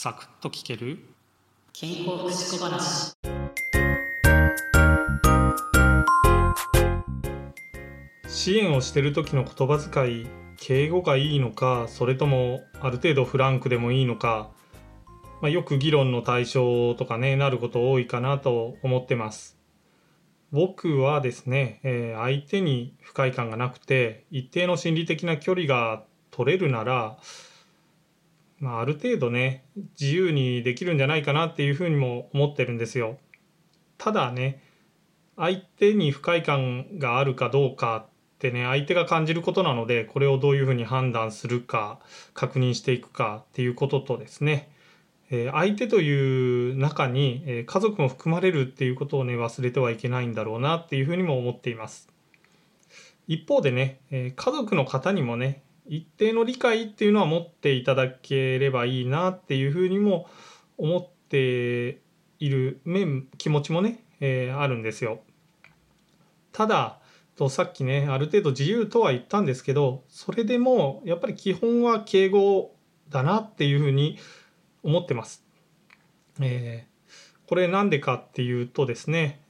サクッと聞ける？健康福祉小話。支援をしてる時の言葉遣い敬語がいいのかそれともある程度フランクでもいいのか、まあ、よく議論の対象とかねなること多いかなと思ってます。僕はですね、えー相手に不快感がなくて一定の心理的な距離が取れるなら、まあ、ある程度ね自由にできるんじゃないかなっていうふうにも思ってるんですよ。ただね相手に不快感があるかどうかってね相手が感じることなのでこれをどういうふうに判断するか確認していくかっていうこととですねえー相手という中に、家族も含まれるっていうことをね忘れてはいけないんだろうなっていうふうにも思っています一方でね、家族の方にもね一定の理解っていうのは持っていただければいいなっていうふうにも思っている面気持ちもね、えーあるんですよただとさっきねある程度自由とは言ったんですけどそれでもやっぱり基本は敬語だなっていうふうに思ってます。えーこれなんでかっていうとですね、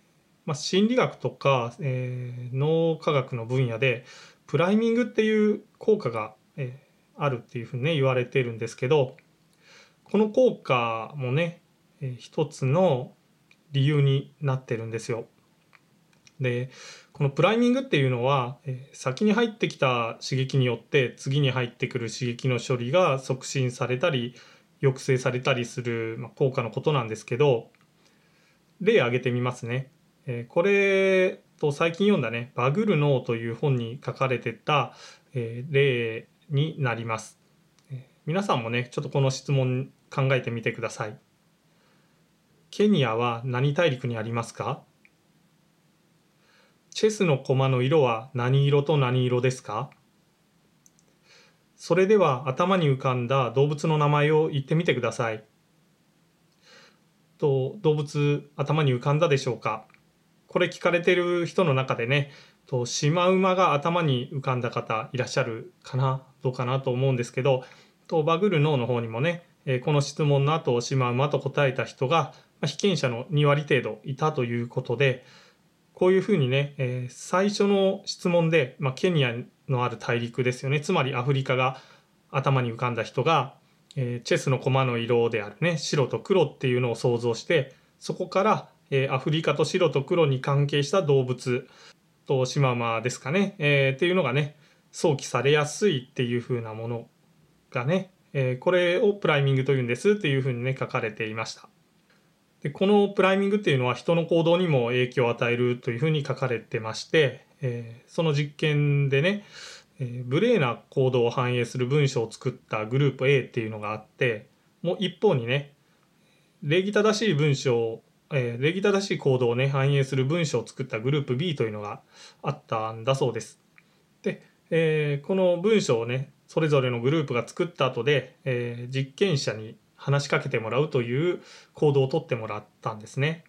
まあ、心理学とか、えー脳科学の分野でプライミングっていう効果が、えーあるっていうふうにね言われてるんですけどこの効果もね、えー一つの理由になってるんですよ。でこのプライミングっていうのは、えー先に入ってきた刺激によって次に入ってくる刺激の処理が促進されたり抑制されたりする、まあ、効果のことなんですけど例挙げてみますね。えーこれと最近読んだね「バグる脳」という本に書かれてた、えー例になります。皆さんもねちょっとこの質問考えてみてください。ケニアは何大陸にありますか？チェスの駒の色は何色と何色ですか？それでは頭に浮かんだ動物の名前を言ってみてください。と動物頭に浮かんだでしょうか？これ聞かれてる人の中でねとシマウマが頭に浮かんだ方いらっしゃるかな？どうかなと思うんですけどとバグる脳の方にもね、えこの質問の後シマウマと答えた人が、ま被験者の2割程度いたということでこういうふうにね、え最初の質問で、まあ、ケニアのある大陸ですよねつまりアフリカが頭に浮かんだ人が、えチェスの駒の色であるね白と黒っていうのを想像してそこから、えアフリカと白と黒に関係した動物とシマウマですかね、えーっていうのがね想起されやすいっていう風なものがね、えーこれをプライミングというんですっていう風にね書かれていました。でこのプライミングっていうのは人の行動にも影響を与えるというふうに書かれてまして、えーその実験でね、えー無礼な行動を反映する文章を作ったグループ A っていうのがあってもう一方にね礼儀正しい文章を、えー礼儀正しい行動をね反映する文章を作ったグループ B というのがあったんだそうです。で、えーこの文章をねそれぞれのグループが作った後で、えー実験者に話しかけてもらうという行動をとってもらったんですね。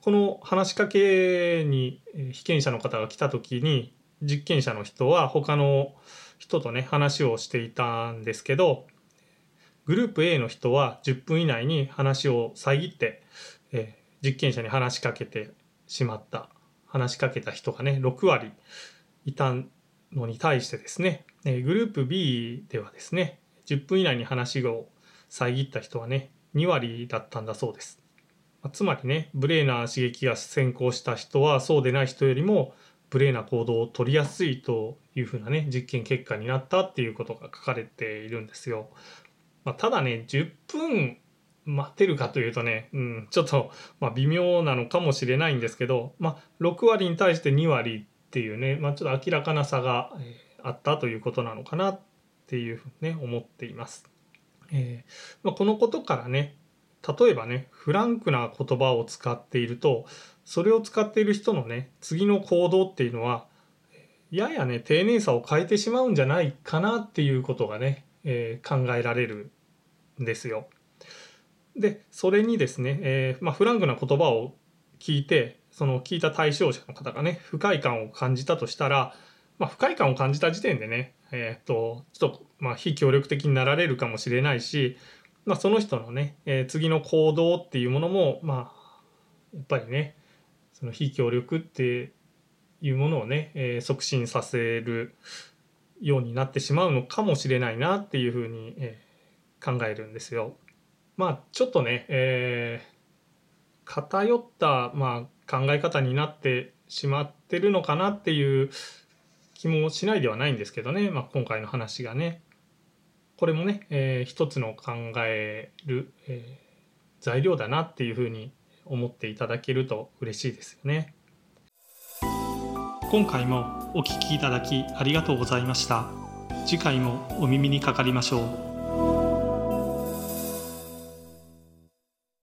この話しかけに被験者の方が来た時に実験者の人は他の人とね話をしていたんですけどグループ A の人は10分以内に話を遮って、えー実験者に話しかけてしまった話しかけた人がね6割いたんのに対してですね、えグループ B ではですね10分以内に話を遮った人はね2割だったんだそうです。まつまりね無礼な刺激が先行した人はそうでない人よりも無礼な行動を取りやすいというふうなね実験結果になったっていうことが書かれているんですよ。まあ、ただね10分待てるかというとね、うん、ちょっと、まあ、微妙なのかもしれないんですけど、まあ、6割に対して2割っていうね、まあ、ちょっと明らかな差が、あったということなのかなっていうふうにね思っています。えーまあ、このことからね例えばねフランクな言葉を使っているとそれを使っている人のね次の行動っていうのはややね丁寧さを変えてしまうんじゃないかなっていうことがね、えー考えられるんですよ。でそれにですね、えーまあ、フランクな言葉を聞いてその聞いた対象者の方がね不快感を感じたとしたら、まあ、不快感を感じた時点でね、えー、とちょっとまあ非協力的になられるかもしれないしまあ、その人のね、えー次の行動っていうものもまあやっぱりねその非協力っていうものをね、えー促進させるようになってしまうのかもしれないなっていうふうに、えー考えるんですよ。まあちょっとね、えー偏った、まあ、考え方になってしまってるのかなっていう気もしないではないんですけどね、まあ、今回の話がねこれもね、えー一つの考える、えー材料だなっていうふうに思っていただけると嬉しいですよね。今回もお聞きいただきありがとうございました。次回もお耳にかかりましょう。